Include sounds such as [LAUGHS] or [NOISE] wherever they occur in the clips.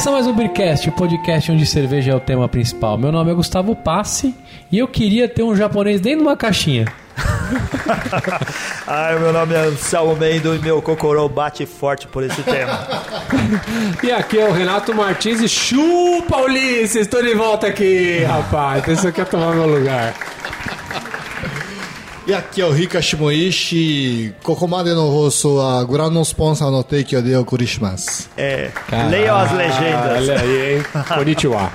Começa mais um Beercast, o podcast onde cerveja é o tema principal. Meu nome é Gustavo Passe e eu queria ter um japonês dentro de uma caixinha. [LAUGHS] Ai, meu nome é Anselmo Mendo e meu cocorô bate forte por esse tema. [LAUGHS] E aqui é o Renato Martins e chupa Ulisses, estou de volta aqui, rapaz. Pensou que ia tomar meu lugar. E aqui é o Rika Shimoishi. Kokomade no rosto, a gran responsa no take eu dei o Kurishimas. É, Caralho. leiam as legendas. Olha aí, hein? [LAUGHS] Konnichiwa.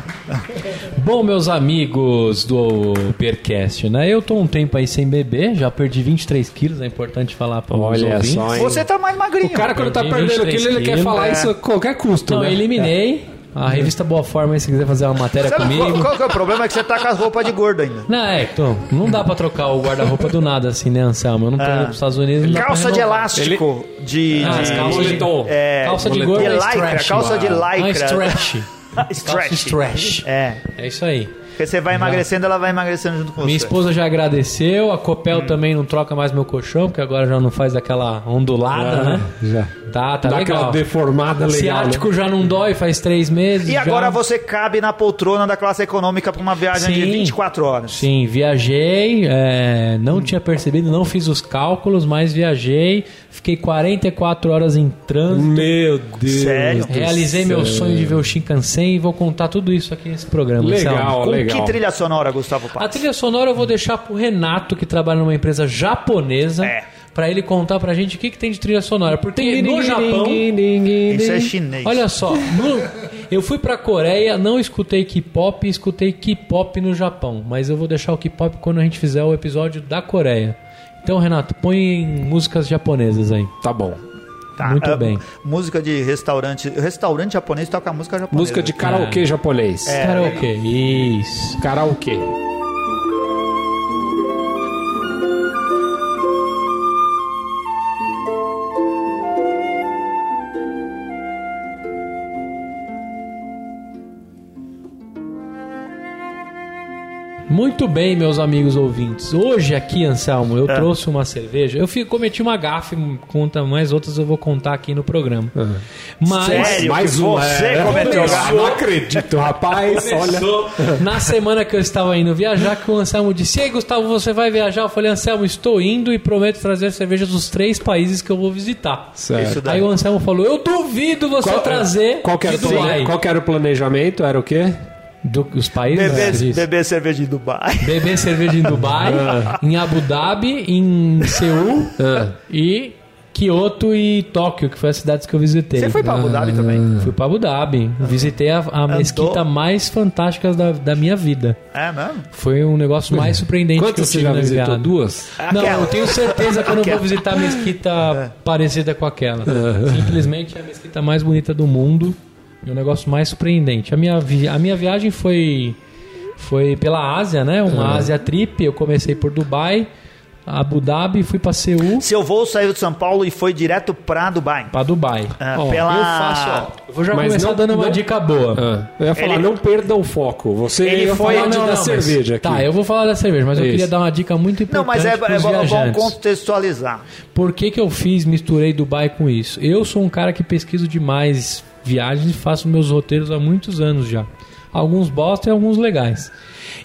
Bom, meus amigos do Percast, né? Eu tô um tempo aí sem beber, já perdi 23 quilos, é importante falar pra Olha os Olha Só, hein? Você tá mais magrinho. O cara quando tá perdendo aquilo, ele quer falar é. isso a qualquer custo, Então, né? eu eliminei. A revista Boa Forma, aí, se quiser fazer uma matéria Sabe qual, comigo. qual que é o problema? É que você tá com as roupas de gordo ainda. Não, é, então, não dá pra trocar o guarda-roupa do nada assim, né, Anselmo? Eu não tô indo pros Estados Unidos. não dá pra Calça de renovar. elástico, de, Ah, as de- calças de. É, calça de gordo de é lycra, stretch. calça de Não, é lycra. stretch. [LAUGHS] Calça Stretch. stretch. É, É isso aí. Porque você vai emagrecendo, ela vai emagrecendo junto com Minha você. esposa já agradeceu, a Copel Hum. também não troca mais meu colchão, porque agora já não faz aquela ondulada, né? Já. Tá, tá Dá aquela legal. deformada legal. né? Ciático já não dói faz três meses. E já. agora você cabe na poltrona da classe econômica pra uma viagem de Sim. 24 horas. Sim, viajei, é, não tinha percebido, não fiz os cálculos, mas viajei, fiquei 44 horas em trânsito, Meu Deus. Sério? realizei meu sonho de ver o Shinkansen e vou contar tudo isso aqui nesse programa. Legal, Com legal. que trilha sonora, Gustavo A Paz? trilha sonora eu vou deixar pro Renato, que trabalha numa empresa japonesa, É. pra ele contar pra gente o que, que tem de trilha sonora. Porque no Japão. Isso é chinês. Olha só, no- eu fui pra Coreia, não escutei K-pop, escutei K-pop no Japão. Mas eu vou deixar o K-pop quando a gente fizer o episódio da Coreia. Então, Renato, põe músicas japonesas aí. Tá bom. Tá, muito é, bem. Música de restaurante. Restaurante japonês toca música japonesa. Música de karaokê japonês. É. Karaokê, isso. Karaokê. Muito bem, meus amigos ouvintes. Hoje aqui, Anselmo, eu É. trouxe uma cerveja. Eu fico, cometi uma gafe, conta mais outras eu vou contar aqui no programa. Mas Sério? Mais uma. você é. cometeu gafe? Não acredito, rapaz. Olha. Na semana que eu estava indo viajar, que o Anselmo disse: Ei, Gustavo, você vai viajar? Eu falei: Anselmo, estou indo e prometo trazer cerveja dos três países que eu vou visitar. Certo. Aí o Anselmo falou: Eu duvido você trazer qual, que era qual que era o planejamento? Era o quê? Do- os países? Beber, disse? beber cerveja em Dubai. [LAUGHS] Beber cerveja em Dubai, [LAUGHS] em Abu Dhabi, em Seul Ah. e Kyoto e Tóquio, que foi as cidades que eu visitei. Você foi pra Abu Dhabi também? Fui pra Abu Dhabi. Visitei a, a mesquita mais fantástica da, da minha vida. É mesmo? Foi um negócio mais surpreendente que eu Quantas você tive já na visitou? viagem. Duas? Não, Aquela. eu tenho certeza que eu não vou visitar a mesquita [LAUGHS] parecida com aquela. Simplesmente é a mesquita mais bonita do mundo e o negócio mais surpreendente. A minha, vi- a minha viagem foi, foi pela Ásia, né? Uma Ásia trip. Eu comecei por Dubai, Abu Dhabi, fui pra Seul, Seu voo saiu de São Paulo e foi direto pra Dubai. pra Dubai. Ah, Ó, pela... Eu faço, ó. Eu vou já Mas começar não- dando uma não- dica boa. Ah, eu ia falar, Ele- não perda o foco. Você Ele ia foi- falar não, da não, mas- cerveja aqui. Tá, eu vou falar da cerveja, mas eu Isso. queria dar uma dica muito importante Não, mas é, é bom- viajantes. contextualizar. Por que, que eu fiz, misturei Dubai com isso? Eu sou um cara que pesquiso demais viagens e faço meus roteiros há muitos anos já. Alguns bosta e alguns legais.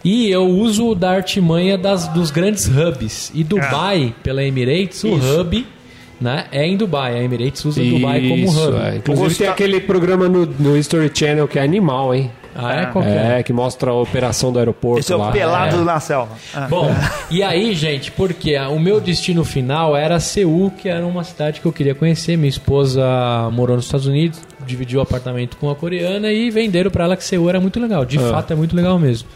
E eu uso da artimanha das, dos grandes hubs. E Dubai, pela Emirates, o Isso. hub né, é em Dubai. A Emirates usa Dubai como Isso, hub. é. Inclusive tem aquele programa no, no History Channel que é animal, hein? Ah, é? Qual que é? É, que mostra a operação do aeroporto Esse é o lá. pelado É. na selva. Ah. Bom, [LAUGHS] e aí, gente, porque o meu destino final era Seul, que era uma cidade que eu queria conhecer. Minha esposa morou nos Estados Unidos, dividiu o apartamento com a coreana e venderam pra ela que Seul era muito legal. De fato, é muito legal mesmo.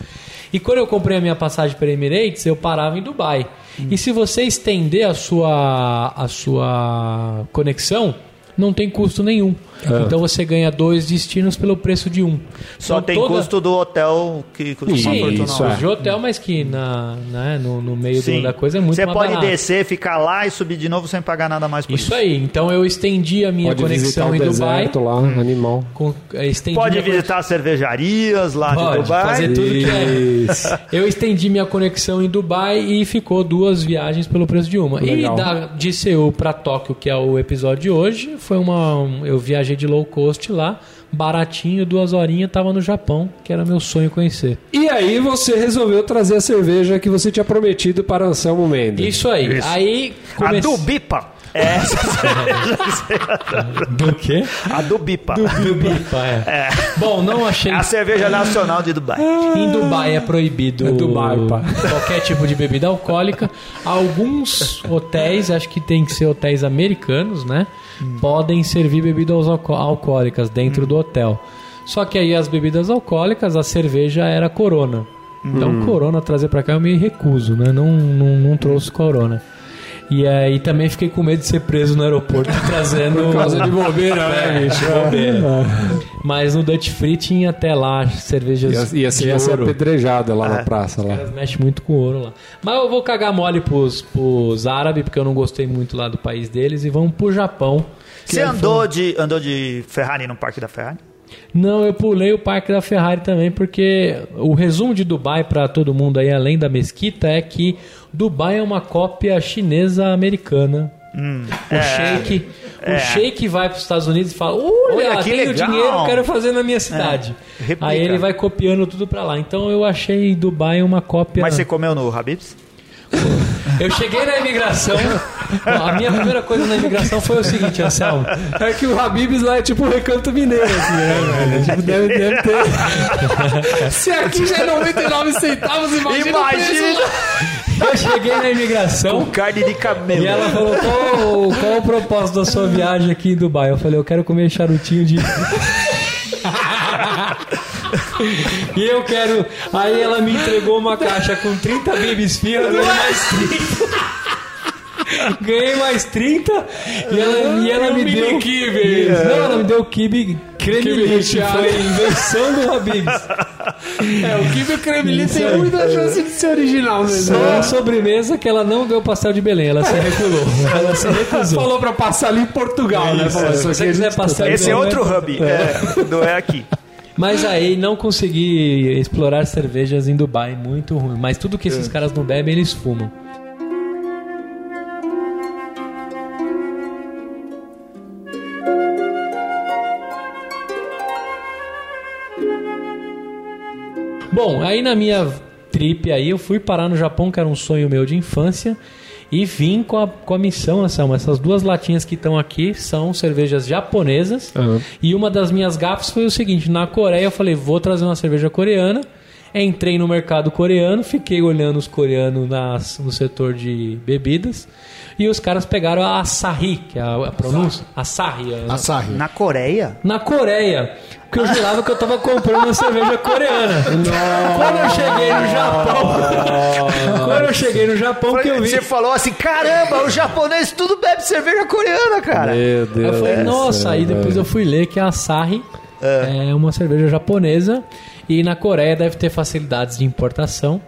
E quando eu comprei a minha passagem para Emirates, eu parava em Dubai. E se você estender a sua, a sua conexão, não tem custo nenhum. Então você ganha dois destinos pelo preço de um. Só Então, tem toda- custo do hotel que custa uma Sim, fortuna. isso Custo de hotel, mas que na, né, no, no meio Sim. da coisa é muito Você pode barato. descer, ficar lá e subir de novo sem pagar nada mais por isso. Isso aí. Então eu estendi a minha Pode conexão o em Dubai. lá, animal. Com, eh, Pode visitar as cervejarias lá de Pode, Dubai. fazer tudo que é. Isso. [LAUGHS] Eu estendi minha conexão em Dubai e ficou duas viagens pelo preço de uma. Legal. E da, de Seul para Tóquio, que é o episódio de hoje, foi uma. um- Eu viajei de low cost lá, baratinho, duas horinhas, tava no Japão, que era meu sonho conhecer. E aí você resolveu trazer a cerveja que você tinha prometido para Anselmo Mendes. Isso aí. Aí A comece- do Bipa. É [LAUGHS] Do quê? A do Bipa. Do Bipa, é. Bom, não achei. É a cerveja nacional de Dubai. Em Dubai é proibido É Dubai, pá. qualquer tipo de bebida alcoólica. Alguns hotéis, acho que tem que ser hotéis americanos, né? Podem servir bebidas alco- alcoólicas dentro do hotel. Só que aí as bebidas alcoólicas, a cerveja era Corona. Então, Corona trazer pra cá eu me recuso, né? Não, não, não trouxe Corona. E aí também fiquei com medo de ser preso no aeroporto [LAUGHS] trazendo. Por causa de bobeira, né, bicho? Mas no Dutch Free tinha até lá cervejas Ia, ia ser, de ia ser ouro. apedrejada lá na praça. Lá. Mexem muito com ouro lá. Mas eu vou cagar mole pros, pros árabes, porque eu não gostei muito lá do país deles, e vamos pro Japão. Você andou de, andou de Ferrari no Parque da Ferrari? Não, eu pulei o parque da Ferrari também, porque o resumo de Dubai para todo mundo aí, além da mesquita, é que Dubai é uma cópia chinesa americana. o sheik, é. o sheik vai para os Estados Unidos e fala: Olha, Olha, que tenho legal." dinheiro, quero fazer na minha cidade. É. Aí ele vai copiando tudo para lá. Então eu achei Dubai uma cópia. Mas você comeu no Habib's? Eu cheguei na imigração. a minha primeira coisa na imigração foi o seguinte, Anselmo. É que o Habibs lá é tipo o recanto mineiro, assim, né, velho? Tipo, deve, deve ter. [LAUGHS] Se aqui já é 99 centavos, imagina, Imagina! Eu cheguei na imigração. Com carne de camelo. E ela falou, qual, qual o propósito da sua viagem aqui em Dubai? Eu falei, eu quero comer charutinho de... [LAUGHS] e eu quero... Aí ela me entregou uma caixa com 30 bibis fia, eu ganhei mais 30. Ganhei mais 30 e ela, e ela me deu... kibe. Não, ela me deu o kibe creme Kibe leite. recheado. Foi invenção do Habibs. É, o Kibe Isso tem muita chance de ser original mesmo. Só a sobremesa que ela não deu pastel de Belém, ela se reculou. Ela se recusou. Falou pra passar ali em Portugal, né? Falou, Se você quiser de Esse é outro hub. É, não é aqui. Mas aí não consegui explorar cervejas em Dubai, muito ruim. Mas tudo que esses caras não bebem, eles fumam. Bom, aí na minha trip aí eu fui parar no Japão, que era um sonho meu de infância, e vim com a, com a missão, Anselmo. Essas duas latinhas que estão aqui são cervejas japonesas. Aham. E uma das minhas gafas foi o seguinte: na Coreia eu falei, vou trazer uma cerveja coreana. Entrei no mercado coreano, fiquei olhando os coreanos nas, no setor de bebidas. E os caras pegaram a Asahi, que é a, a pronúncia. Asahi. a- Asahi. Na Coreia? na Coreia. Porque eu jurava que eu tava comprando uma cerveja coreana. [LAUGHS] Quando eu cheguei no Japão. quando eu cheguei no Japão, que eu vi. Você falou assim, caramba, os japoneses tudo bebe cerveja coreana, cara. Meu Eu Deus. falei, do nossa, aí depois velho. eu fui ler que a Asahi é. uma cerveja japonesa e na Coreia deve ter facilidades de importação.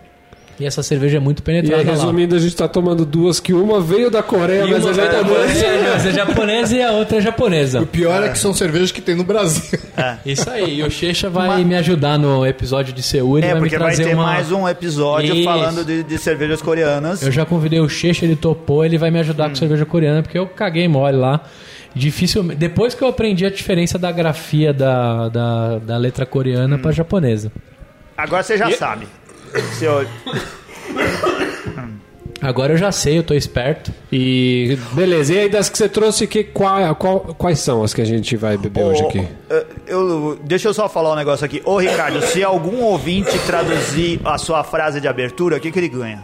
E essa cerveja é muito E penetrada aí, lá. resumindo, a gente tá tomando duas, que uma veio da Coreia, E mas uma é japonesa. é, mas é japonesa e a outra é O japonesa. pior é que são cervejas que tem no Brasil. Isso aí, e o Checha vai me ajudar no episódio de Seul, É, vai me porque vai ter uma... mais um episódio Isso. falando de, de cervejas coreanas. Eu já convidei o Checha, ele topou, ele vai me ajudar com cerveja coreana, porque eu caguei mole lá. Dificilmente. Depois que eu aprendi a diferença da grafia da, da, da letra coreana pra japonesa. Agora você já sabe. Seu... Agora eu já sei, eu tô esperto. E beleza, e aí das que você trouxe, que, qual, qual- quais são as que a gente vai beber hoje Ô, aqui? eu- eu- deixa eu só falar um negócio aqui. Ô, Ricardo, se algum ouvinte traduzir a sua frase de abertura, o que, que ele ganha?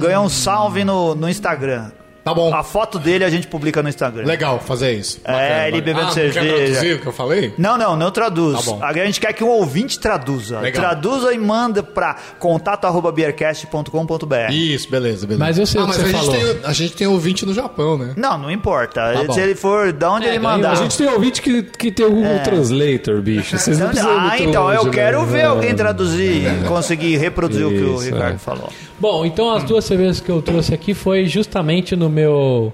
Ganha um salve no, no Instagram. Tá bom. A foto dele a gente publica no Instagram. Legal fazer isso. É, ele bebendo ah, cerveja. Quer traduzir o que eu falei? Não, não, não traduz. Tá bom. A gente quer que um ouvinte traduza. Legal. Traduza e manda pra contato.beercast.com.br. Isso, beleza, beleza. Mas eu sei ah, o que mas você a gente, falou. tem, a gente tem ouvinte no Japão, né? Não, não importa. Tá. Se ele for de onde É, ele mandar. A gente tem ouvinte que, que tem o Google Translator, bicho. Vocês não precisam ir ah, então eu quero né? ver alguém traduzir e conseguir reproduzir o que o Isso, Ricardo é. falou. Bom, então as duas cervejas que eu trouxe aqui foi justamente no meu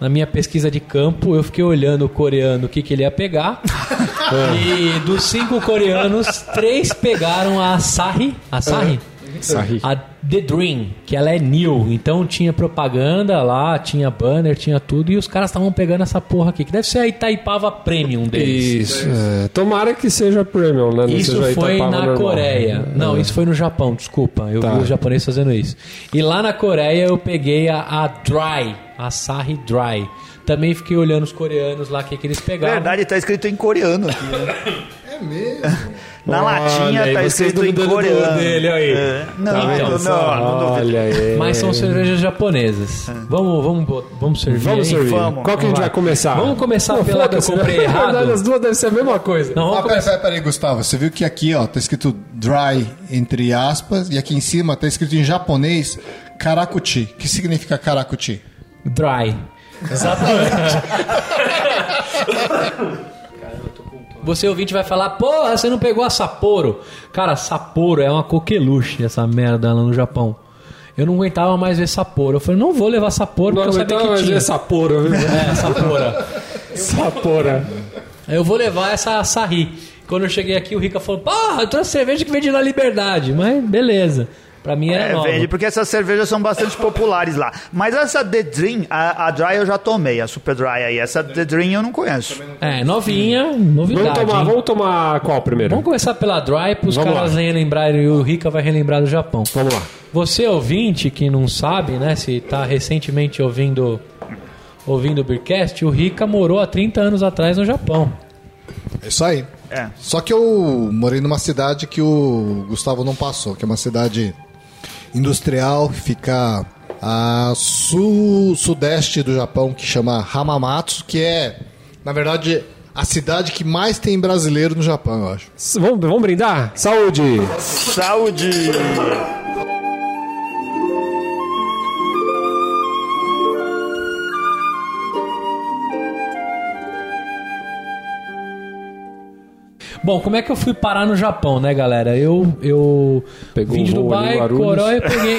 na minha pesquisa de campo, eu fiquei olhando o coreano o que, que ele ia pegar. [LAUGHS] e dos cinco coreanos, três pegaram a Asahi. Asahi? Sarri. A The Dream, que ela é new, então tinha propaganda lá, tinha banner, tinha tudo, e os caras estavam pegando essa porra aqui, que deve ser a Itaipava Premium deles. Isso. é. Tomara que seja premium, né? Não Isso seja foi na normal. Coreia. Não, É. isso foi no Japão, desculpa. Eu Tá. vi os japoneses fazendo isso. E lá na Coreia eu peguei a, a Dry, a Sahi Dry. Também fiquei olhando os coreanos lá, o que, que eles pegavam. Verdade, tá escrito em coreano aqui. né? [LAUGHS] É mesmo. Na Olha latinha aí, tá escrito em coreano. dele, aí. É. Não, Tá não, vendo não, não, duvido. Olha aí. Mas são cervejas japonesas. Vamos, vamos, bo- vamos servir. Vamos servir. Vamos. Qual que a gente vai começar? Vamos começar Pô, pela que eu foda-se, comprei né? errado. Verdade, As duas devem ser a mesma coisa. Não, Ah, vamos peraí, começar. peraí, peraí, Gustavo. Você viu que aqui, ó, tá escrito dry entre aspas e aqui em cima tá escrito em japonês karakuchi. O que significa karakuchi? Dry. Exatamente. [LAUGHS] Você ouvinte vai falar, porra, você não pegou a Sapporo. Cara, Sapporo é uma coqueluche, essa merda lá no Japão. Eu não aguentava mais ver Sapporo. Eu falei, não vou levar Sapporo Não porque eu sabia que mais tinha. ver Sapora, viu? [LAUGHS] É, Sappora. Sapora. Eu vou levar essa Açaí. Quando eu cheguei aqui, o Rica falou, porra, eu trouxe cerveja que vem de La Liberdade. Mas beleza. Pra mim era É, nova. vende, porque essas cervejas são bastante populares lá. Mas essa The Dream, a, a Dry eu já tomei, a Super Dry aí. Essa The Dream eu não conheço. É, novinha, novidade. Vamos tomar, hein? vamos tomar qual primeiro? Vamos começar pela Dry, para os Vamos caras lá. relembrarem e o Rica vai relembrar do Japão. Vamos lá. Você ouvinte que não sabe, né, se está recentemente ouvindo ouvindo o Beercast, o Rica morou há 30 anos atrás no Japão. É isso aí. É. Só que eu morei numa cidade que o Gustavo não passou, que é uma cidade industrial que fica a sul, sudeste do Japão, que chama Hamamatsu, que é, na verdade, a cidade que mais tem brasileiro no Japão, eu acho. S- Vamos, vamos brindar? Saúde! Saúde! Bom, como é que eu fui parar no Japão, né, galera? Eu, eu Pegou vim de Dubai. Coreia, eu peguei.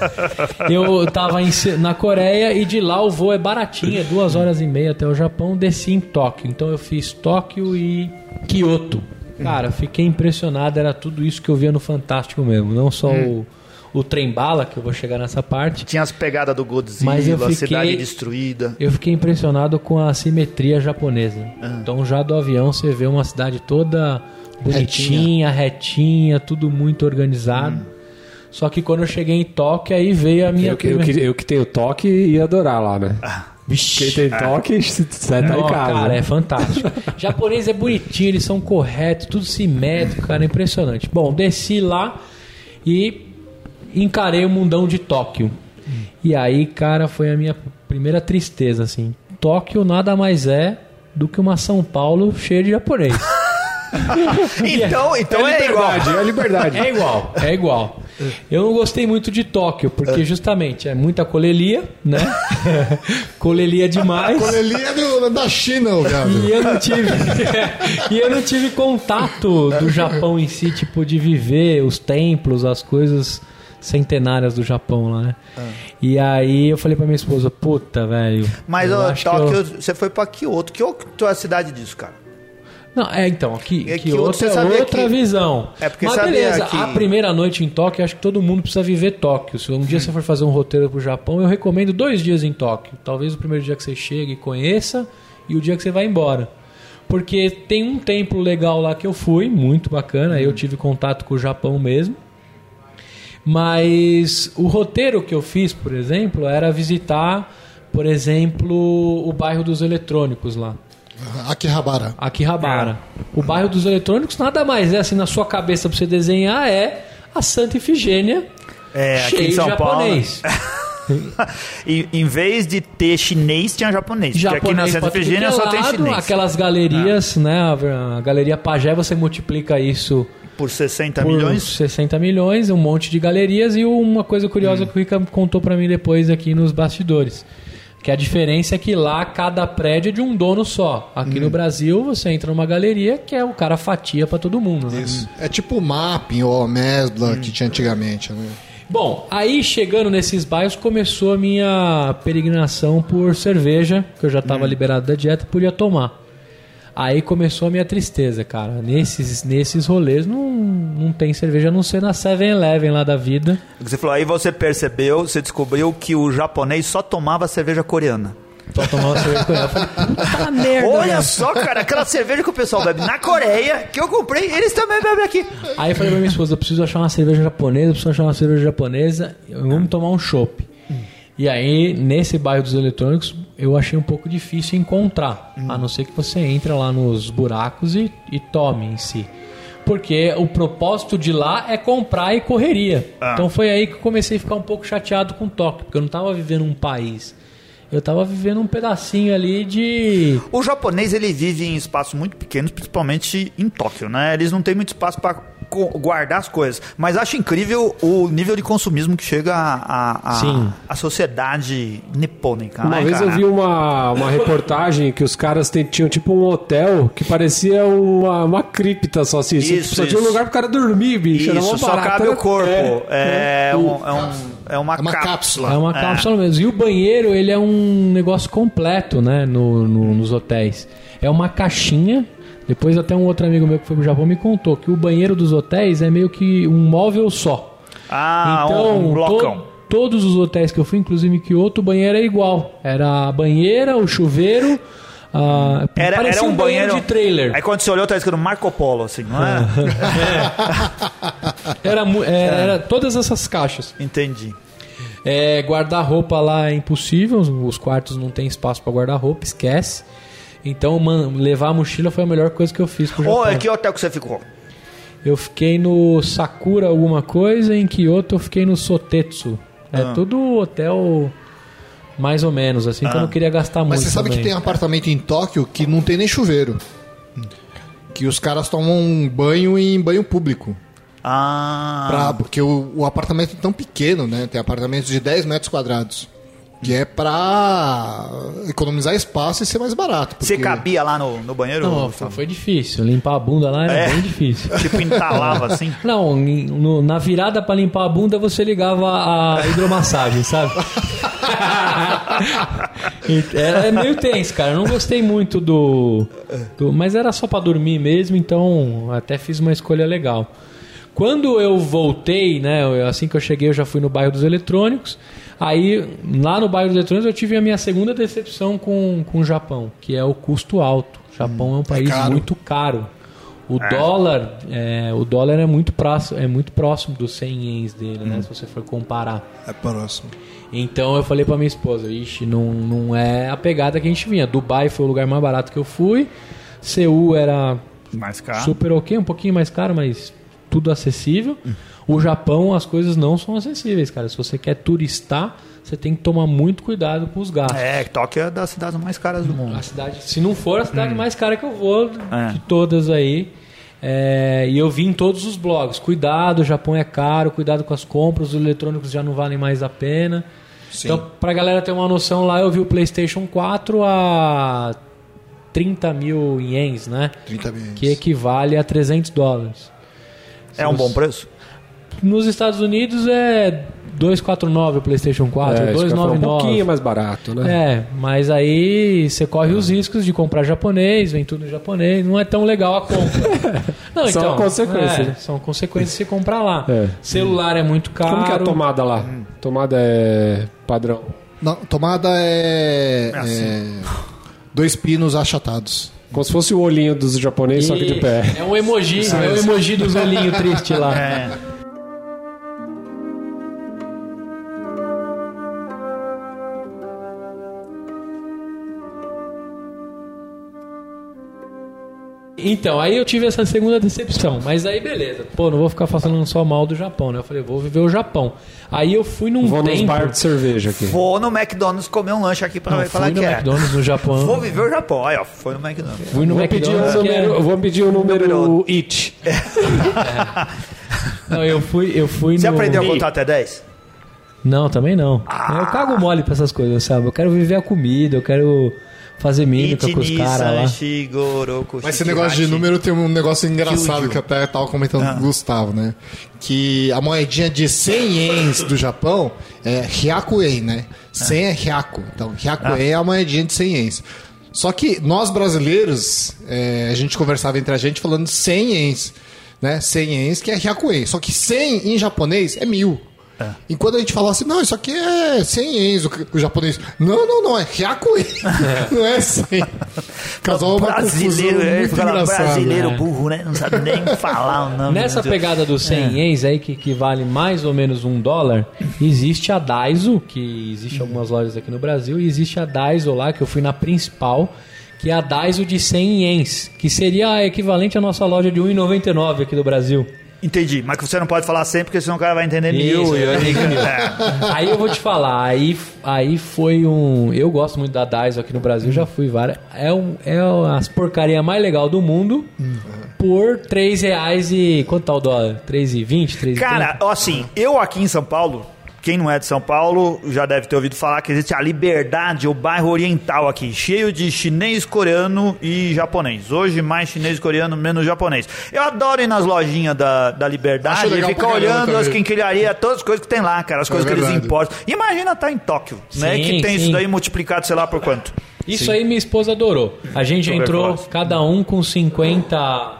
[LAUGHS] eu tava em na Coreia e de lá o voo é baratinho, é duas horas e meia até o Japão. Desci em Tóquio. Então eu fiz Tóquio e Kyoto. Cara, fiquei impressionado. Era tudo isso que eu via no Fantástico mesmo. Não só o, o trem bala, que eu vou chegar nessa parte. Tinha as pegadas do Godzilla, Mas eu a fiquei- cidade destruída. Eu fiquei impressionado com a simetria japonesa. Então já do avião você vê uma cidade toda bonitinha, retinha, tudo muito organizado. Só que quando eu cheguei em Tóquio, aí veio a minha Eu, que- eu, primeira- que, eu que tenho toque ia adorar lá, né? Quem tem toque, você tá Não, em casa. cara, né? é fantástico. [LAUGHS] Japonês é bonitinho, eles são corretos, tudo simétrico, cara, é impressionante. Bom, desci lá e encarei o mundão de Tóquio. E aí, cara, foi a minha primeira tristeza, assim. Tóquio nada mais é do que uma São Paulo cheia de japonês. [LAUGHS] Então, então é, igual. liberdade, é liberdade. É igual, é igual. Eu não gostei muito de Tóquio, porque justamente é muita colelia, né? [LAUGHS] colelia demais. É do- da China, o. E eu não tive. [LAUGHS] e eu não tive contato do Japão em si, tipo, de viver os templos, as coisas centenárias do Japão lá, né? E aí eu falei pra minha esposa, puta, velho. Mas, ó, Tóquio, eu- você foi pra Kyoto. Kyoto é a cidade disso, cara. Não, é então, aqui, É que Kyoto, sabia outra que- visão. É porque Mas beleza, que- a primeira noite em Tóquio, acho que todo mundo precisa viver Tóquio. Se um dia Hum. você for fazer um roteiro pro Japão, eu recomendo dois dias em Tóquio. Talvez o primeiro dia que você chega e conheça, e o dia que você vai embora. Porque tem um templo legal lá que eu fui, muito bacana, Hum. eu tive contato com o Japão mesmo. Mas o roteiro que eu fiz, por exemplo, era visitar, por exemplo, o bairro dos eletrônicos lá. Akihabara. Akihabara. O bairro dos eletrônicos nada mais é assim na sua cabeça pra você desenhar é a Santa Ifigênia É, aqui cheio em de São japonês. [LAUGHS] E, em vez de ter chinês, tinha japonês. Porque aqui na Japonês Santa Efigênia só tem chinês. Aquelas galerias, né? A, a galeria Pajé, você multiplica isso Por 60 por milhões. 60 milhões, um monte de galerias e uma coisa curiosa que o Rica contou pra mim depois aqui nos bastidores. Que a diferença é que lá cada prédio é de um dono só. Aqui no Brasil você entra numa galeria que é o cara fatia pra todo mundo. Né? Isso. É tipo o Mapping ou a Mesbla que tinha antigamente, né? Bom, aí chegando nesses bairros começou a minha peregrinação por cerveja, que eu já estava liberado da dieta e podia tomar. Aí começou a minha tristeza, cara. Nesses, nesses rolês não, não tem cerveja a não ser na 7-Eleven lá da vida. Você falou, aí você percebeu, você descobriu que o japonês só tomava cerveja coreana. Só tomar uma cerveja com ela. Eu falei, puta [LAUGHS] merda, Olha velho. só, cara, aquela cerveja que o pessoal bebe na Coreia, que eu comprei, eles também bebem aqui. Aí eu falei pra minha esposa, eu preciso achar uma cerveja japonesa, eu preciso achar uma cerveja japonesa, vamos tomar um chopp. E aí, nesse bairro dos eletrônicos, eu achei um pouco difícil encontrar. A não ser que você entre lá nos buracos e, e tome em si. Porque o propósito de lá é comprar e correria. Ah. Então foi aí que eu comecei a ficar um pouco chateado com Tóquio, porque eu não tava vivendo um país. Eu tava vivendo um pedacinho ali de. O japonês, ele vive em espaços muito pequenos, principalmente em Tóquio, né? Eles não têm muito espaço para guardar as coisas. Mas acho incrível o nível de consumismo que chega a, a, a, Sim. a sociedade nipônica, Uma né, vez cara? eu vi uma, uma reportagem que os caras tem- tinham tipo um hotel que parecia uma, uma cripta só assim. Só- Isso, só tinha um isso. lugar pro cara dormir, bicho. Isso, só cabe né? o corpo. É, é. um- é um- é uma, É uma cápsula. cápsula. É uma cápsula mesmo. E o banheiro, ele é um negócio completo, né? no- no- nos hotéis. É uma caixinha. Depois até um outro amigo meu que foi pro Japão me contou que o banheiro dos hotéis é meio que um móvel só. Ah, então, um, um blocão. to- todos os hotéis que eu fui, inclusive em Kyoto, o banheiro é igual. Era a banheira, o chuveiro. ah, Era, era um banheiro de trailer. Aí quando você olhou, tá escrito Marco Polo, assim, não é? [LAUGHS] Era, mu- é, era todas essas caixas. Entendi. É, guardar-roupa lá é impossível, os quartos não tem espaço para guardar-roupa, esquece. Então, man- levar a mochila foi a melhor coisa que eu fiz pro Japão. Ô, que hotel que você ficou? Eu fiquei no Sakura alguma coisa, em Kyoto eu fiquei no Sotetsu. É Ah. tudo hotel mais ou menos, assim, que eu não queria gastar muito Mas você sabe que também. tem apartamento em Tóquio que não tem nem chuveiro. Que os caras tomam banho em banho público. Ah. Pra- porque o, o apartamento é tão pequeno, né? Tem apartamentos de 10 metros quadrados. Que é pra economizar espaço e ser mais barato. Você porque- cabia lá no, no banheiro? Não, Gustavo? foi difícil. Limpar a bunda lá era É. bem difícil. [LAUGHS] Tipo, entalava assim? [LAUGHS] Não, no- na virada pra limpar a bunda você ligava a hidromassagem, sabe? [LAUGHS] Era é meio tenso, cara. Eu não gostei muito do, do- Mas era só pra dormir mesmo, então até fiz uma escolha legal. Quando eu voltei, né? Assim que eu cheguei, eu já fui no bairro dos eletrônicos. Aí, lá no bairro dos eletrônicos, eu tive a minha segunda decepção com, com o Japão, que é o custo alto. O Japão é um país caro. muito caro. O dólar, é, o dólar é muito próximo, é muito próximo dos 100 ienes dele, né? Se você for comparar. É próximo. Então eu falei pra minha esposa, ixi, não, não é a pegada que a gente vinha. Dubai foi o lugar mais barato que eu fui. Seul era Mais caro. super ok, um pouquinho mais caro, mas tudo acessível. O Japão, as coisas não são acessíveis, cara. Se você quer turistar, você tem que tomar muito cuidado com os gastos. É, Tóquio é das cidades mais caras do mundo. A cidade, se não for a cidade mais cara que eu vou É. de todas aí. É, e eu vi em todos os blogs. Cuidado, o Japão é caro, cuidado com as compras, os eletrônicos já não valem mais a pena. Então, pra galera ter uma noção, lá eu vi o PlayStation 4 a 30 mil ienes, né? 30 mil. Que equivale a 300 dólares. É um bom preço? Nos Estados Unidos é 249 o PlayStation 4, É, isso que eu ia falar, um 299. pouquinho mais barato, né? É, mas aí você corre os riscos de comprar japonês, vem tudo em japonês, não é tão legal a compra. [LAUGHS] Não, São então, consequências, é, né? São consequências de você comprar lá. É. Celular é muito caro. Como que é a tomada lá? Tomada é padrão. Não, tomada é. É assim. é, [LAUGHS] dois pinos achatados. Como se fosse o olhinho dos japoneses, só que de pé. É um emoji, é o emoji dos olhinhos triste lá. É. Então, aí eu tive essa segunda decepção. Mas aí, beleza. Pô, não vou ficar falando só mal do Japão, né? Eu falei, vou viver o Japão. Aí eu fui num Vou nos templo... bar de cerveja aqui. Vou no McDonald's comer um lanche aqui pra Não, falar fui no que é. McDonald's no Japão. Vou viver o Japão. Aí, ó, foi no McDonald's. Fui no Vou pedir, McDonald's. um que é- número, eu vou pedir o número, Número- IT. Não, eu fui, eu fui Você no... aprendeu a contar até 10? Não, também não. Eu cago mole pra essas coisas, sabe? Eu quero viver a comida, eu quero fazer mímica com os caras lá. Mas esse negócio de número tem um negócio engraçado que até tava comentando com o Gustavo, né? Que a moedinha de 100 ienes do Japão é Hyaku-en, né? 100 é Hyaku. Então, Hyaku-en é a moedinha de 100 ienes. Só que nós brasileiros, é, a gente conversava entre a gente falando 100 ienes, né? 100 ienes que é Hyakuen. Só que 100 em japonês é mil. Enquanto a gente falava assim, não, isso aqui é 100 ienes, o, japonês, não, não, não, é Hyakuen, [LAUGHS] não é 100. Casou uma brasileiro, confusão é, muito fala brasileiro burro, né? Não sabe nem [LAUGHS] falar o nome. Nessa do- pegada dos 100 ienes aí, que, que vale mais ou menos um dólar, existe a Daiso, que existe algumas lojas aqui no Brasil, e existe a Daiso lá, que eu fui na principal, que é a Daiso de 100 ienes, que seria a equivalente à nossa loja de 1,99 aqui do Brasil. Entendi, mas que você não pode falar sempre, porque senão o cara vai entender mil. E eu. [LAUGHS] É. Aí eu vou te falar, aí, aí foi um. Eu gosto muito da Daiso aqui no Brasil, já fui várias. É, um, é as porcaria mais legal do mundo por 3 reais e. Quanto tá o dólar? 3,20? 3,30? Cara, assim, eu aqui em São Paulo, quem não é de São Paulo já deve ter ouvido falar que existe a Liberdade, o bairro oriental aqui, cheio de chinês, coreano e japonês. Hoje mais chinês, coreano, menos japonês. Eu adoro ir nas lojinhas da, da Liberdade e ficar olhando as quinquilharias, todas as coisas que tem lá, cara, as coisas que eles importam. Imagina estar em Tóquio, né? Sim, Que tem sim. isso daí multiplicado, sei lá por quanto. Isso aí minha esposa adorou. A gente entrou, Tuberculose. cada um com 50.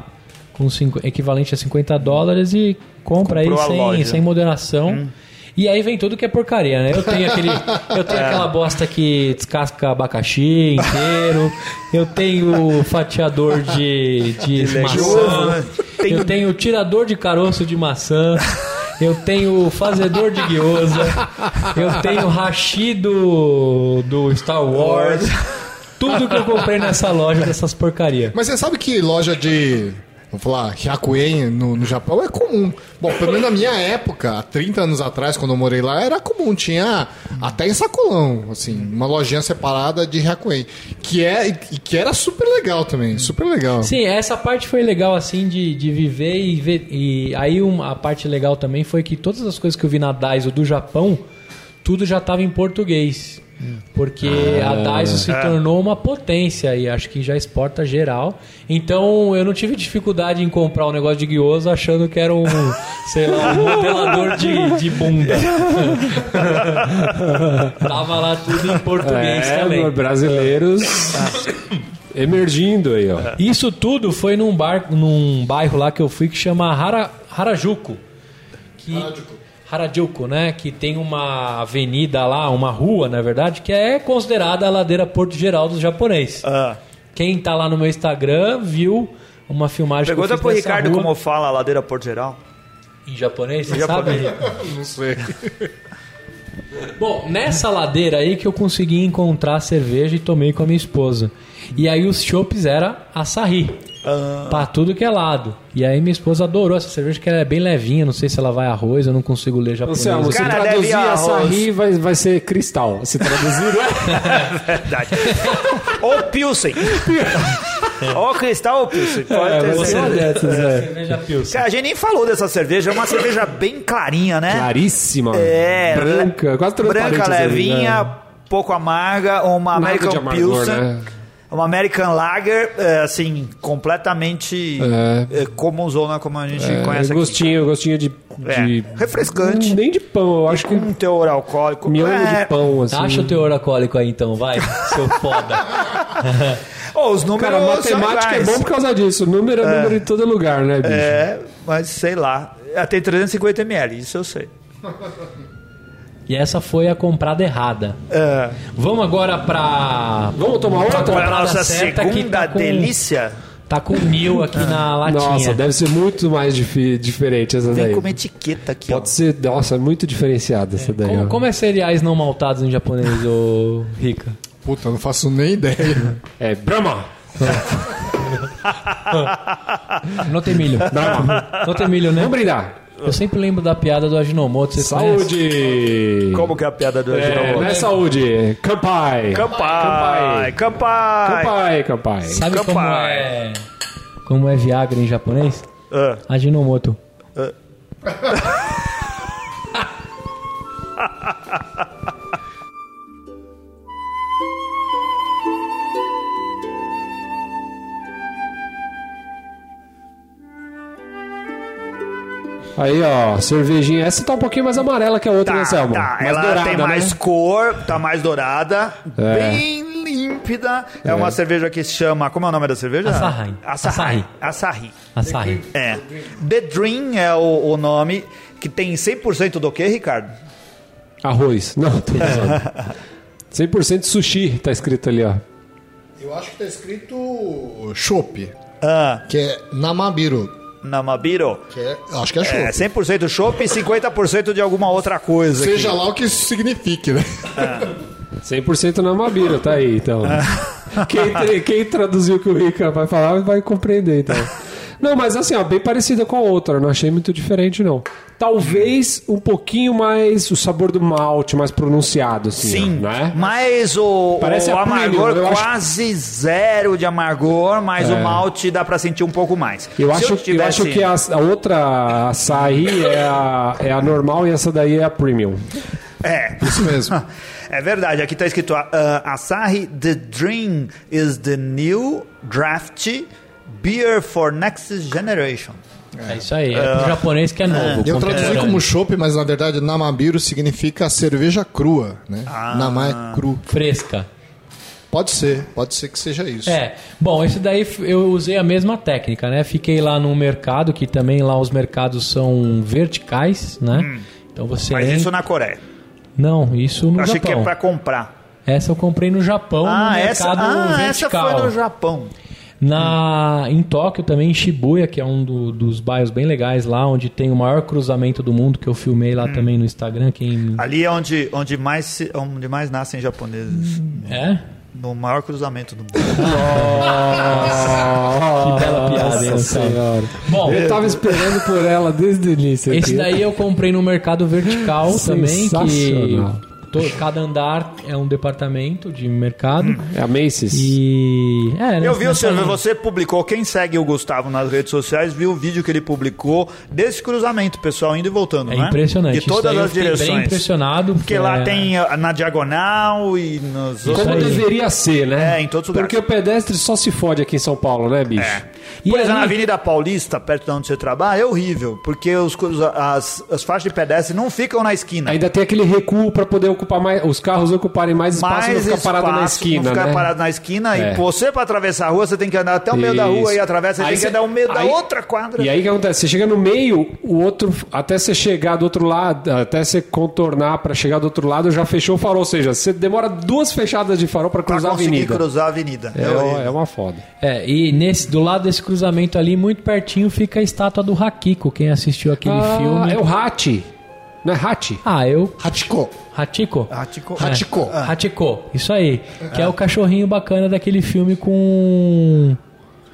Com cinco, equivalente a 50 dólares e compra Comprou aí sem, sem moderação. E aí vem tudo que é porcaria, né? Eu tenho aquele. Eu tenho [LAUGHS] aquela bosta que descasca abacaxi inteiro. Eu tenho fatiador de, de, De maçã. né? Tem- Eu tenho tirador de caroço de maçã. Eu tenho fazedor de gyoza. Eu tenho hashi do, do Star Wars. Tudo que eu comprei nessa loja dessas porcaria. Mas você sabe que loja de. Vou falar, Hyakuen no, no Japão é comum. Bom, pelo menos na minha época, há 30 anos atrás, quando eu morei lá, era comum. Tinha até em sacolão, assim, uma lojinha separada de Hyakuen. Que, é, e que era super legal também, super legal. Sim, essa parte foi legal, assim, de, de viver e ver. E aí uma, a parte legal também foi que todas as coisas que eu vi na Daiso do Japão, tudo já estava em português. Porque a Daiso se tornou uma potência e acho que já exporta geral. Então eu não tive dificuldade em comprar um negócio de gyoza achando que era um, [LAUGHS] sei lá, um modelador de, de bunda. [LAUGHS] Tava lá tudo em português É, também. brasileiros emergindo aí, ó. Isso tudo foi num, bar, num bairro lá que eu fui que chama Hara, Harajuku. Que, Harajuku. Né? Que tem uma avenida lá, uma rua, na verdade, que é considerada a ladeira Porto Geral dos japonês. Ah. Quem tá lá no meu Instagram viu uma filmagem Pergunta que eu fiz pro Ricardo rua. como fala a ladeira Porto Geral. Em japonês, você Em japonês. sabe? [LAUGHS] Não sei. [LAUGHS] Bom, nessa ladeira aí que eu consegui encontrar cerveja e tomei com a minha esposa. E aí os chopps era açaí. Ah. Pra tudo que é lado. E aí minha esposa adorou essa cerveja, que ela é bem levinha, não sei se ela vai arroz, eu não consigo ler japonês. Anselmo, se Cara, deve traduzir ir arroz. açaí vai, vai ser cristal. Se traduzir, [LAUGHS] é? Verdade. ou Pilsen. [LAUGHS] ou Cristal ou Pilsen. Pode ter você é dessas, é. Cerveja Pilsen. Cara, a gente nem falou dessa cerveja. É uma cerveja bem clarinha, né? Claríssima. É. Branca, quase transparente. Branca, essa levinha, né? pouco amarga. Uma Nada American amargor, Pilsen. né? Uma American Lager, é, assim, completamente É. é. comunzona, como a gente É, conhece gostinho, gostinho de, É, de- refrescante. Hum, Nem de pão, eu acho aqui. que um teor alcoólico. miolo É. de pão, assim. Acha o teor alcoólico aí então, vai, [LAUGHS] seu foda. Oh, os números Cara, matemática é bom por causa disso. Número é, número em todo lugar, né, bicho? É, mas sei lá. Ela Tem 350 ml, isso eu sei. E essa foi a comprada errada. É. Vamos agora pra. Vamos tomar outra? Para a comprada nossa certa que segunda tá com- delícia, Tá com mil aqui na [LAUGHS] latinha. Nossa, deve ser muito mais difi- diferente essa vem daí. com uma etiqueta aqui, Pode ser, nossa, muito diferenciada essa daí. Como, ó. como é cereais não maltados em japonês, ô Rica? Puta, eu não faço nem ideia. É Brahma. [LAUGHS] Não tem milho. Não tem milho, né? Vamos brindar. Eu sempre lembro da piada do. Vocês conhecem? Saúde! Como que é a piada do É, Ajinomoto? não é saúde. Campai. Campai! Campai! Campai, campai. Sabe como Campai. é... Como é Viagra em japonês? Ah, Ajinomoto. [LAUGHS] Aí, ó, cervejinha. Essa tá um pouquinho mais amarela que a outra, né, tá, Selma? tá. Mais Ela dourada, tem mais né? cor, tá mais dourada. É. Bem limpa. Intrépida é, uma cerveja que se chama. Como é o nome da cerveja? Asahi. Asahi. Asahi. Açaí. É. The Dream é o, o nome que tem 100% do que, Ricardo? Arroz. Não, tô usando. 100% sushi, tá escrito ali, ó. Eu acho que tá escrito chopp, Ah, que é Namabiro. Namabiro. Que é, acho que é chopp. É, 100% chopp e 50% de alguma outra coisa. aqui. Seja lá o que isso signifique, né? 100% na Mabira, tá aí, então. quem, tra- quem traduziu o que o Rica vai falar vai compreender, então. [LAUGHS] Não, mas assim, ó, bem parecida com a outra, não achei muito diferente, não. Talvez um pouquinho mais o sabor do malte mais pronunciado, assim, Sim, né? mas o, Parece o premium, amargor eu acho- quase zero de amargor, mas É. o malte dá pra sentir um pouco mais. Eu acho, eu tivesse- acho que a, a outra açaí é a, é a normal e essa daí é a premium. É. Isso mesmo. [LAUGHS] É verdade, aqui tá escrito uh, Asahi The Dream is the new draft beer for next generation. É isso aí. É pro japonês que é novo. Eu traduzi como chopp, mas na verdade Namabiro significa cerveja crua, né? Nama é cru. Fresca. Pode ser, pode ser que seja isso. É, bom, esse daí eu usei a mesma técnica, né? Fiquei lá no mercado, que também lá os mercados são verticais, né? Então você Hum. Mas entra- isso na Coreia. Não, isso no Achei Japão. que é pra comprar. Essa eu comprei no Japão, Ah, no essa, mercado ah essa vertical. foi no Japão. Na, em Tóquio também, em Shibuya, que é um do- dos bairros bem legais lá, onde tem o maior cruzamento do mundo, que eu filmei Hum. lá também no Instagram. Quem... Ali é onde, onde, mais, onde mais nascem japoneses. É? No maior cruzamento do mundo. [LAUGHS] Que bela piada, hein, Nossa senhora. Bom, Eu tava esperando por ela desde o início. Esse aqui. daí eu comprei no mercado vertical também, que Sensacional. to- cada andar é um departamento de mercado. É a Macy's. E. É, Eu vi, você, você publicou, quem segue o Gustavo nas redes sociais, viu o vídeo que ele publicou desse cruzamento, pessoal, indo e voltando, É né? impressionante. De todas as fiquei Bem direções. impressionado. Porque lá é, tem ah, na diagonal e nos outros. Como deveria ser, né? É, em todos os lugares. Porque o pedestre só se fode aqui em São Paulo, né, bicho? É. E Por exemplo, ali- na Avenida Paulista, perto de onde você trabalha, é horrível, porque os, as, as faixas de pedestre não ficam na esquina. Ainda tem aquele recuo pra poder ocupar mais, os carros ocuparem mais espaço e não ficar parado na espaço, esquina, não ficar né? parado na esquina. É. E você, pra atravessar a rua, você tem que andar até o meio da rua Isso. e atravessa, você Aí tem que cê- andar o meio da aí- outra quadra. E aí o que acontece? Você chega no meio, o outro, até você chegar do outro lado, até você contornar pra chegar do outro lado, já fechou o farol. Ou seja, você demora duas fechadas de farol pra cruzar a avenida. cruzar a avenida. É, horrível. é uma foda. É, e nesse, do lado desse cruzamento ali, muito pertinho, fica a estátua do Hakiko. Quem assistiu aquele Ah, filme. É o Hati. Não é Hati? Ah, eu. Hachiko. Hachiko? Hachiko. Hachiko. Hachiko, isso aí. Que é o cachorrinho bacana daquele filme com.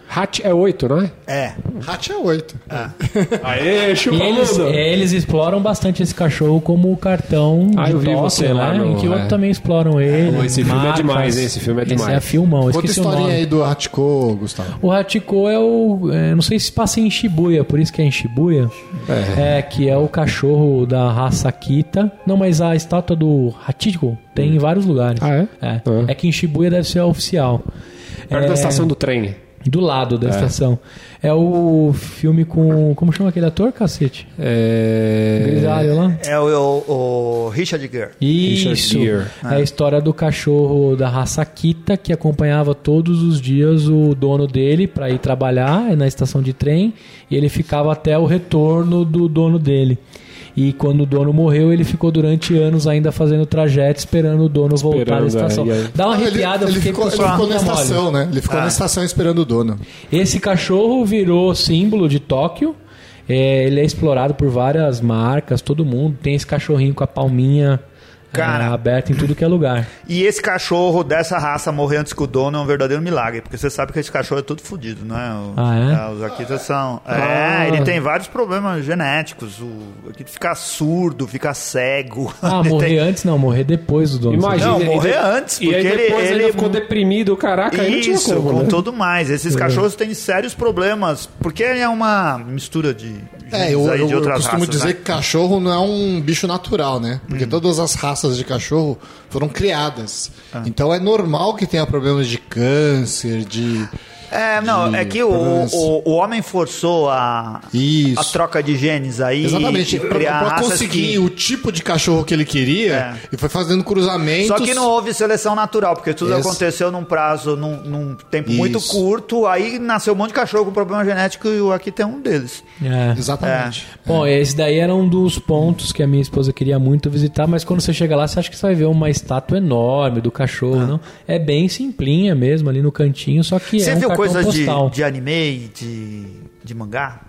Hati é oito, não é? É. Hachi é 8. Aê, E chupa eles, eles exploram bastante esse cachorro como o cartão Ah, de eu vi Tóquio, você lá né? no- Em que outro é. também exploram ele. Pô, esse filme é demais, hein? Esse filme é Esse demais. é filmão, Conta a esqueci o historinha nome. aí do Hachiko, Gustavo. O Hachiko é o. é, não sei se passa em Shibuya, por isso que é em Shibuya. É. que é o cachorro da raça Kita. Não, mas a estátua do Hachiko tem em vários lugares. Ah, é? É. Ah. É que em Shibuya deve ser a oficial. Perto É, da estação do trem. Do lado da estação. É o filme com. Como chama aquele ator, cacete? É... Grisalho lá? É o, o, o Richard Gere. Isso. Richard Gere. É a história do cachorro da raça Kita que acompanhava todos os dias o dono dele para ir trabalhar na estação de trem e ele ficava até o retorno do dono dele. E quando o dono morreu, ele ficou durante anos ainda fazendo o trajeto esperando o dono voltar Esperando, na estação. é, e aí? Dá uma Ah, ele, arrepiada, ele fiquei ficou, ele ficou na mole. estação, né? Ele ficou Ah. na estação esperando o dono. Esse cachorro virou símbolo de Tóquio. É, ele é explorado por várias marcas, todo mundo. Tem esse cachorrinho com a palminha Cara. é, aberta em tudo que é lugar. E esse cachorro dessa raça morrer antes que o dono é um verdadeiro milagre, porque você sabe que esse cachorro é todo fodido, né? O- Ah, é? Os Akitas são. Ah. É, ele tem vários problemas genéticos. O Akita fica surdo, fica cego. Ah, [LAUGHS] Ele morrer tem- antes não, morrer depois do dono. Imagina. Não, morrer de- antes, E aí porque ele- depois ele, ele- ficou deprimido, caraca, aí não tinha Isso, como, com né? tudo mais. Esses cachorros têm sérios problemas, porque é uma mistura de É, eu, aí eu- de eu costumo raças, dizer né? que cachorro não é um bicho natural, né? Porque Hum. todas as raças de cachorro foram criadas. Ah. Então é normal que tenha problemas de câncer, de. É, não, é que o, o, o homem forçou a, Isso. a troca de genes aí. Exatamente, pra, pra conseguir que- o tipo de cachorro que ele queria, É. e foi fazendo cruzamentos. Só que não houve seleção natural, porque tudo Esse- aconteceu num prazo, num, num tempo muito Isso. curto. Aí nasceu um monte de cachorro com problema genético e o aqui tem um deles. É. Exatamente. Bom, esse daí era um dos pontos que a minha esposa queria muito visitar, mas quando você chega lá, você acha que você vai ver uma estátua enorme do cachorro, não? É bem simplinha mesmo, ali no cantinho, só que Você é um viu cartão coisas de, postal. de anime e de, de mangá?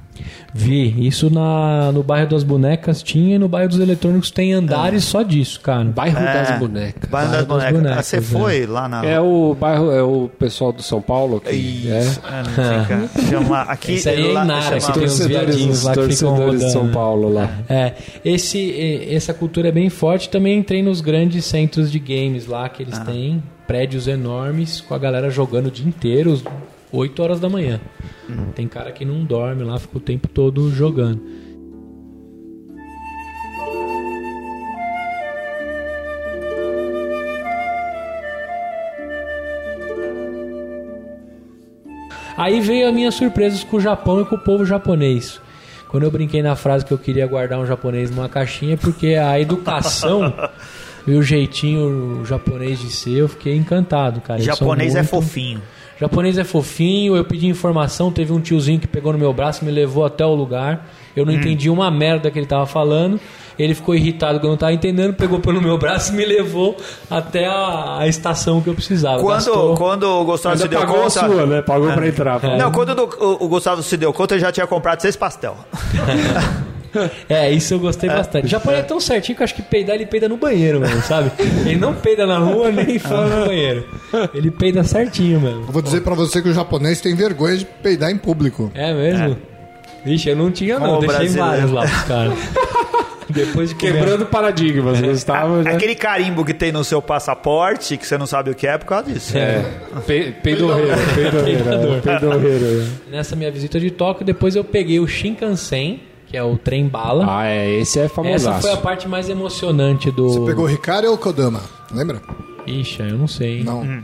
Vi, isso na, no bairro das bonecas tinha e no bairro dos eletrônicos tem andares só disso, cara. Bairro É. das bonecas. Bairro das Bairro das bonecas. bonecas, Ah, Você é. foi lá na. É o bairro, é o pessoal do São Paulo que Isso. é. É, não fica. Chama, aqui, Isso aí é lá, Inara, chama- que tem uns Torcedores, viadinhos os lá que ficam torcedores de São rodando. Paulo lá. É, esse, essa cultura é bem forte. Também entrei nos grandes centros de games lá que eles têm, prédios enormes com a galera jogando o dia inteiro, 8 horas da manhã. Tem cara que não dorme lá, fica o tempo todo jogando. Aí veio a minha surpresa com o Japão e com o povo japonês. Quando eu brinquei na frase que eu queria guardar um japonês numa caixinha, é porque a educação [LAUGHS] e o jeitinho japonês de ser, eu fiquei encantado, cara. Japonês é muito- fofinho. Japonês é fofinho, eu pedi informação, teve um tiozinho que pegou no meu braço, me levou até o lugar. Eu Hum. não entendi uma merda que ele tava falando. Ele ficou irritado que eu não tava entendendo, pegou pelo meu braço e me levou até a, a estação que eu precisava. Quando, Gastou- quando o Gustavo se Ainda deu pagou conta. a sua, né? Pagou pra entrar. Não, quando o, o- o Gustavo se deu conta, ele já tinha comprado seis pastel. [LAUGHS] [LAUGHS] É, isso eu gostei bastante. O japonês é tão certinho que eu acho que peidar ele peida no banheiro mesmo, sabe? Ele não peida na rua nem fora no banheiro. Ele peida certinho mesmo. Eu vou dizer pra você que o japonês tem vergonha de peidar em público. É mesmo? Vixe, eu não tinha não, Como deixei brasileiro. vários lá pros caras. [LAUGHS] Depois de comer- Quebrando paradigmas, Gustavo já. Aquele carimbo que tem no seu passaporte, que você não sabe o que é, por causa disso. É, pe- peidorreiro, peidorreiro, Peidador. é, peidorreiro. Nessa minha visita de Tóquio, depois eu peguei o Shinkansen, que é o trem bala. Ah, é, esse é Essa famosaço. foi a parte mais emocionante do. Você pegou o Hikari ou o Kodama? Lembra? Ixi, eu não sei. Não.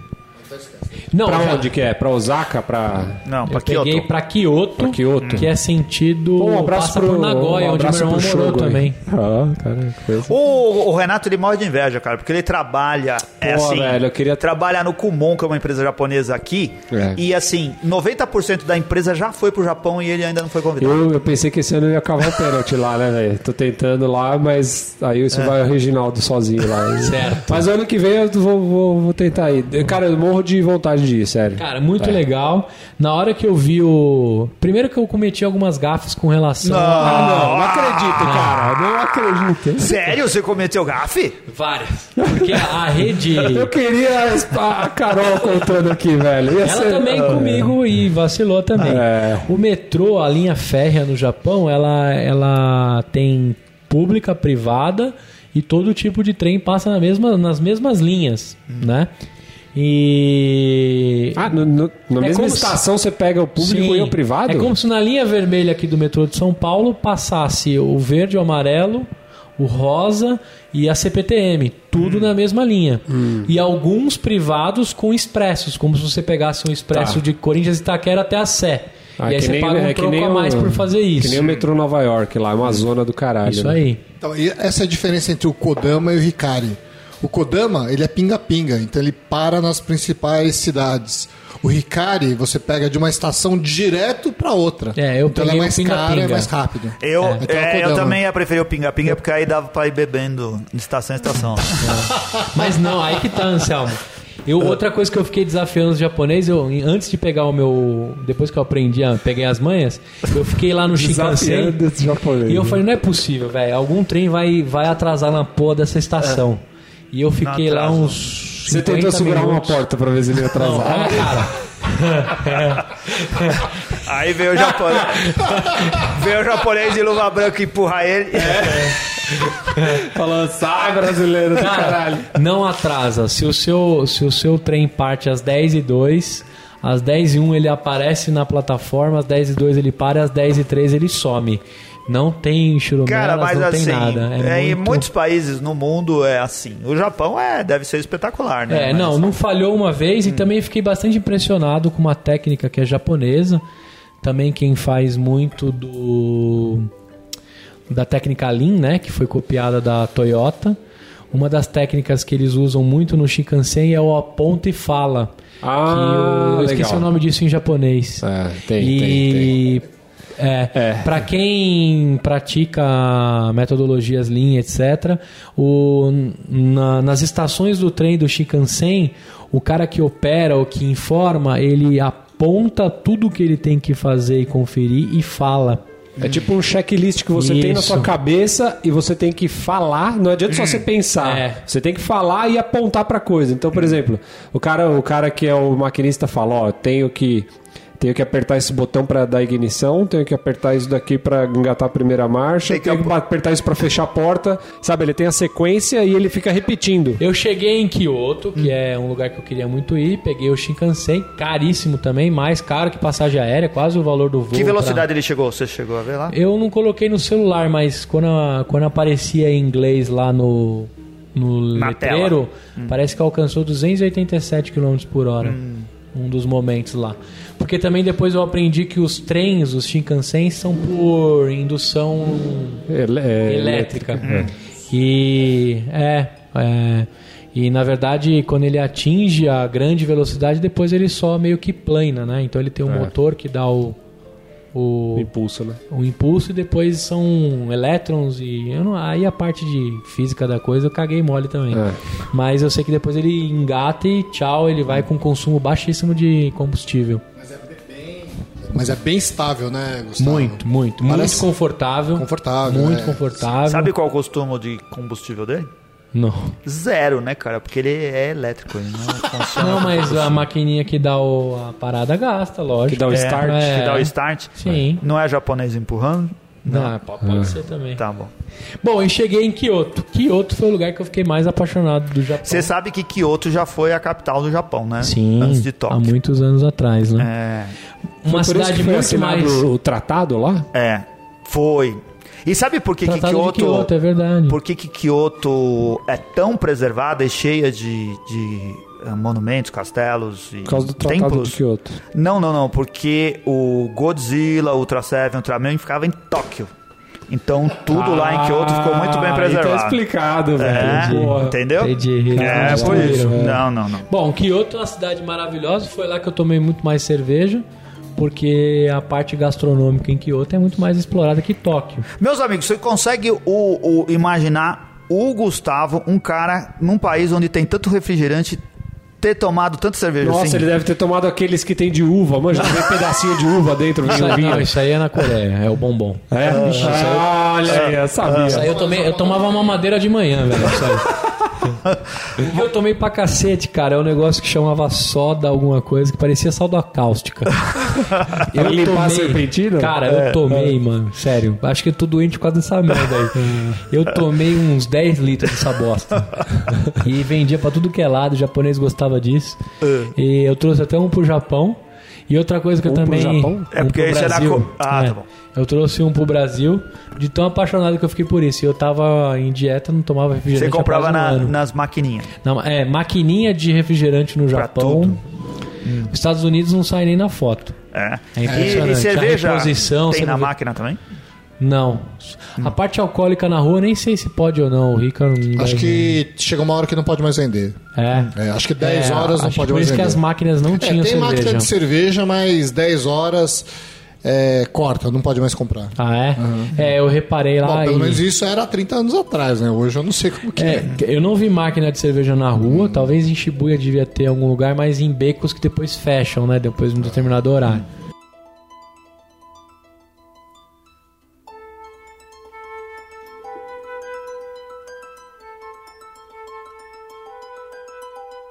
Não, Pra já- onde que é? Pra Osaka? Pra... Não, Eu pra peguei Kyoto. pra Kyoto, Pra Kyoto. que é sentido. Pô, um abraço passa pro por Nagoya, um onde meu abraço irmão pro morou também. Ah, cara, que coisa. O, o Renato ele morre de inveja, cara, porque ele trabalha. é Pô, assim, velho, eu queria- Trabalha no Kumon, que é uma empresa japonesa aqui. É. E assim, 90% da empresa já foi pro Japão e ele ainda não foi convidado. Eu, eu pensei que esse ano eu ia cavar o pênalti lá, né, velho? Tô tentando lá, mas aí você vai o Reginaldo sozinho lá. Certo. Mas ano que vem eu vou, vou, vou tentar ir. Cara, eu morro de vontade de ir, sério. Cara, muito É. legal. Na hora que eu vi o. Primeiro que eu cometi algumas gafes com relação Não. a. Ah, não, não acredito, cara. Não acredito. Sério? Você cometeu gafe? Várias. Porque a rede. Eu queria a Carol contando aqui, velho. Ia Ela ser- também comigo e vacilou também. É. O metrô, a linha férrea no Japão, ela, ela tem pública, privada e todo tipo de trem passa na mesma, nas mesmas linhas, né? E Ah, no, no- na É mesma como se- estação você pega o público Sim. e o privado? É como se na linha vermelha aqui do metrô de São Paulo passasse o verde, o amarelo, o rosa e a CPTM, tudo na mesma linha. E alguns privados com expressos, como se você pegasse um expresso Tá. de Corinthians e Itaquera até a Sé. Ah, e aí você nem- paga um é que troco nem a mais por fazer isso. Que nem o metrô Nova York lá, é uma zona do caralho. Isso né? aí. Então, e essa é a diferença entre o Kodama e o Hikari. O Kodama, ele é pinga-pinga, então ele para nas principais cidades. O Hikari, você pega de uma estação direto para outra. É, eu então ele é o mais caro pinga-pinga. e mais rápido. Eu, Então é o é, eu também ia preferir o pinga-pinga, porque aí dava pra ir bebendo de estação em estação. [LAUGHS] Mas não, aí que tá, Anselmo. Eu, outra coisa que eu fiquei desafiando os japoneses, eu, antes de pegar o meu. Depois que eu aprendi, a- peguei as manhas, eu fiquei lá no Shinkansen. E eu falei, não é possível, velho. Algum trem vai, vai atrasar na porra dessa estação. E eu fiquei Não lá uns. Você 50 tentou segurar uma minutos. porta pra ver se ele ia Não, atrasar. é, cara. [LAUGHS] Aí veio o japonês. veio o japonês de luva branca empurrar ele. Falando, sai brasileiro do Cara, caralho. não atrasa. Se o, seu, se o seu trem parte às 10 e 02 Às 10 e 1 ele aparece na plataforma, às 10 e 2 ele para, às 10 e 3 ele some. Não tem churumelas, não assim, tem nada. é, É em muito- muitos países no mundo é assim. O Japão é, deve ser espetacular, né? É, Mas- não, não falhou uma vez e também fiquei bastante impressionado com uma técnica que é japonesa. Também quem faz muito do da técnica Lean, né, que foi copiada da Toyota. Uma das técnicas que eles usam muito no Shinkansen é o aponta e fala. Ah, que eu, eu esqueci o nome disso em japonês. É, tem, e tem, tem. É, É. para quem pratica metodologias Lean, etc, o, na- nas estações do trem do Shinkansen, o cara que opera ou que informa, ele aponta tudo que ele tem que fazer e conferir e fala. É tipo um checklist que você tem na Isso. sua cabeça e você tem que falar. Não adianta só você pensar. É. Você tem que falar e apontar pra coisa. Então, por exemplo, o cara, o cara que é o maquinista fala, ó, tenho que tenho que apertar esse botão pra dar ignição, tenho que apertar isso daqui pra engatar a primeira marcha, Tem que tenho que ap- apertar isso pra fechar a porta. Sabe, ele tem a sequência e ele fica repetindo. Eu cheguei em Kyoto, que é um lugar que eu queria muito ir, peguei o Shinkansen, caríssimo também, mais caro que passagem aérea, quase o valor do voo. Que pra- velocidade ele chegou? Você chegou a ver lá? Eu não coloquei no celular, mas quando, quando aparecia em inglês lá no, no Na letreiro, Hum. parece que alcançou 287 km por hora. Um dos momentos lá. Porque também depois eu aprendi que os trens, os Shinkansen, são por indução Ele- é, elétrica. E é, é, e na verdade quando ele atinge a grande velocidade, depois ele só meio que plana, né? Então ele tem um É. motor que dá o o, O impulso, né? o impulso e depois são elétrons e eu não, aí a parte de física da coisa eu caguei mole também. É. Mas eu sei que depois ele engata e tchau, ele vai com consumo baixíssimo de combustível. Mas é bem estável, né, Gustavo? Muito, muito, Parece muito confortável. confortável, Muito é. confortável. Sabe qual é o costume de combustível dele? Não. Zero, né, cara? Porque ele é elétrico, ele não [LAUGHS] funciona. Não, mas a maquininha que dá o, a parada gasta, lógico. Que dá o É, start. É. Que dá o start? Sim. Não é japonês empurrando? Não, pode, pode ser também. Tá bom. Bom, e cheguei em Kyoto. Kyoto foi o lugar que eu fiquei mais apaixonado do Japão. Você sabe que Kyoto já foi a capital do Japão, né? Sim, Antes de há Tóquio. muitos anos atrás, né? É, Uma Foi por isso cidade que foi muito mais... o tratado lá? é, foi. E sabe por que, que Kyoto... Kyoto, é verdade. Por que, que Kyoto é tão preservada e cheia de, de eh, monumentos, castelos e Por causa do tratado templos? de Kyoto. Não, não, não, porque o Godzilla, Ultra Seven, Ultraman ficava em Tóquio. Então tudo lá em Kyoto ficou muito bem Ah, preservado. Então explicado, velho. É, Porra. entendeu? Entendi. É, por isso. destruíram, é. Não, não, não. Bom, Kyoto é uma cidade maravilhosa. Foi lá que eu tomei muito mais cerveja. Porque a parte gastronômica em Kyoto é muito mais explorada que Tóquio. Meus amigos, você consegue o, o- imaginar o Gustavo, um cara num país onde tem tanto refrigerante, ter tomado tanta cerveja Nossa, assim? ele deve ter tomado aqueles que tem de uva. Manja, tem pedacinho de uva dentro, Isso vinho, aí, não, isso aí é na Coreia, é o bombom. É? Olha aí, eu sabia. Isso aí eu, tomei, eu tomava uma madeira de manhã, velho. Isso aí. O que eu tomei pra cacete, cara, é um negócio que chamava soda alguma coisa, que parecia soda cáustica. [LAUGHS] Pra limpar serpentina? Cara, eu tomei, mano, sério. Acho que eu tô doente por causa dessa merda aí. [LAUGHS] Eu tomei uns 10 litros dessa bosta. [LAUGHS] E vendia pra tudo que é lado, o japonês gostava disso. E eu trouxe até um pro Japão. E outra coisa que eu Um pro também. Japão? É um porque esse é Brasil. co- Ah, É. tá bom. Eu trouxe um pro Brasil, de tão apaixonado que eu fiquei por isso. E eu tava em dieta, não tomava refrigerante. Você comprava um na- nas maquininhas. Não, é, maquininha de refrigerante no Pra Japão. tudo. Os Estados Unidos não sai nem na foto. É. É e, impressionante. e cerveja A reposição, tem você na vê- máquina também? Não. A parte alcoólica na rua, nem sei se pode ou não. O Rica não Acho que chega uma hora que não pode mais vender. É. É, acho que 10 É, horas não pode por mais isso vender. que as máquinas não É, tinham tem máquina cerveja. de cerveja, mas 10 horas é, corta, não pode mais comprar. Ah, é? É, eu reparei lá. Bom, pelo e- menos isso era há 30 anos atrás, né? Hoje eu não sei como que é. É, eu não vi máquina de cerveja na rua, talvez em Shibuya devia ter algum lugar, mas em becos que depois fecham, né? Depois de um determinado horário.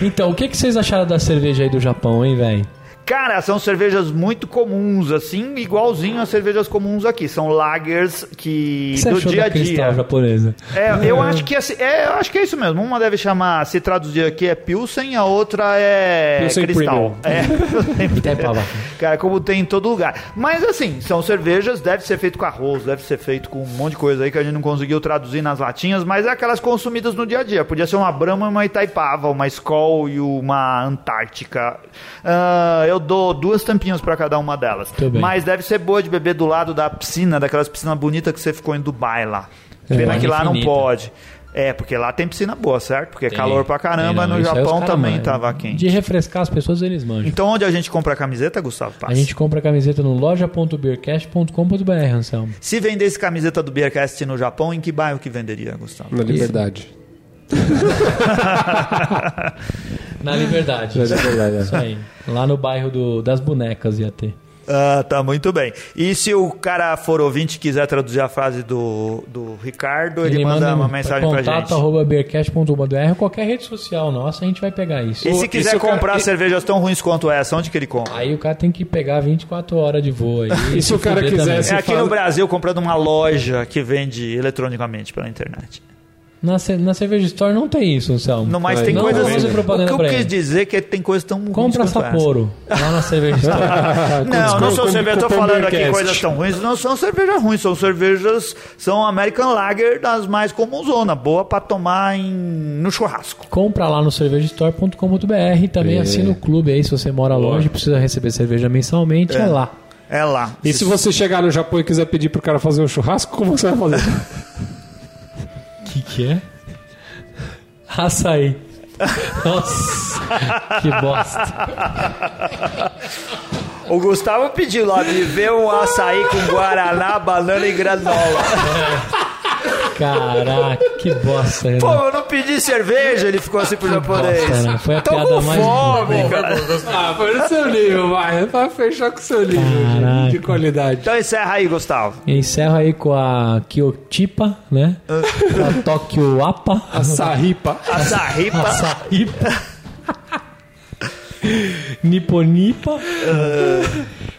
Então, o que, que vocês acharam da cerveja aí do Japão, hein, velho? Cara, são cervejas muito comuns, assim, igualzinho às cervejas comuns aqui. São lagers que você do dia a dia. japonesa? É, [LAUGHS] eu acho que assim, é, eu acho que é isso mesmo. Uma deve chamar, se traduzir aqui é Pilsen, a outra é Pilsen Cristal. [LAUGHS] É, Itaipava. Cara, como tem em todo lugar. Mas assim, são cervejas, deve ser feito com arroz, deve ser feito com um monte de coisa aí que a gente não conseguiu traduzir nas latinhas, mas é aquelas consumidas no dia a dia. Podia ser uma Brahma, uma Itaipava, uma Skol e uma Antártica. Ah, eu dou duas tampinhas pra cada uma delas. Mas deve ser boa de beber do lado da piscina, daquelas piscinas bonitas que você ficou em Dubai lá. É, Pena que lá não infinita. pode. É, porque lá tem piscina boa, certo? Porque é Tem. calor pra caramba, não, no Japão também mandam. tava quente. De refrescar as pessoas, eles manjam. Então onde a gente compra a camiseta, Gustavo? Passa. A gente compra a camiseta no loja.beercast.com.br, Anselmo. Se vendesse camiseta do Beercast no Japão, em que bairro que venderia, Gustavo? Na liberdade. [LAUGHS] Na Liberdade. Na liberdade, é. Isso aí. Lá no bairro do- das bonecas ia ter. Ah, tá muito bem. E se o cara for ouvinte e quiser traduzir a frase do, do Ricardo, ele, manda, uma mensagem pra contato gente. arroba beercast.com.br ou qualquer rede social nossa, a gente vai pegar isso. E se E quiser se o cara- comprar e- cervejas tão ruins quanto essa, onde que ele compra? Aí o cara tem que pegar 24 horas de voo aí. [LAUGHS] E se o cara quiser se- É aqui fala- no Brasil, comprando uma loja que vende eletronicamente pela internet. Na, ce- na Cerveja Store não tem isso, Anselmo. Não, mas tem Não coisas. vamos fazer O propaganda que eu quis dizer é que tem coisas tão ruins Compra. Sapporo, lá na Cerveja [LAUGHS] Store. Não, não são cervejas. Eu tô com falando aqui coisas tão ruins. Não são cervejas ruins, são cervejas. São American Lager das mais comunzona. Boa pra tomar em, no churrasco. Compra lá no cervejastore.com.br também É. assina o clube aí, se você mora longe e precisa receber cerveja mensalmente, é, lá. É lá. E se você chegar no Japão e quiser pedir pro cara fazer um churrasco, como você vai fazer? [LAUGHS] O que, que é? Açaí. Nossa, que bosta. O Gustavo pediu lá de ver um açaí com guaraná, banana e granola. Caraca, que bosta. Pô, Renan. eu não pedi cerveja, ele ficou assim pro japonês. bosta, né? Foi a Tô piada com mais fome, boa. cara. ah, foi no seu nível, vai. Pra fechar com o seu nível de, qualidade. Então encerra aí, Gustavo. Encerro aí com a Kyotipa, né? Com a [LAUGHS] Tokyo Apa. A sarripa. Essa ripa. Açaípa. Niponipa.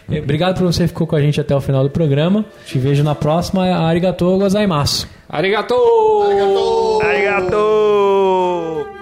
Eh, Obrigado por você que ficou com a gente até o final do programa. Te vejo na próxima. Arigatou gozaimasu. Arigato! Arigato!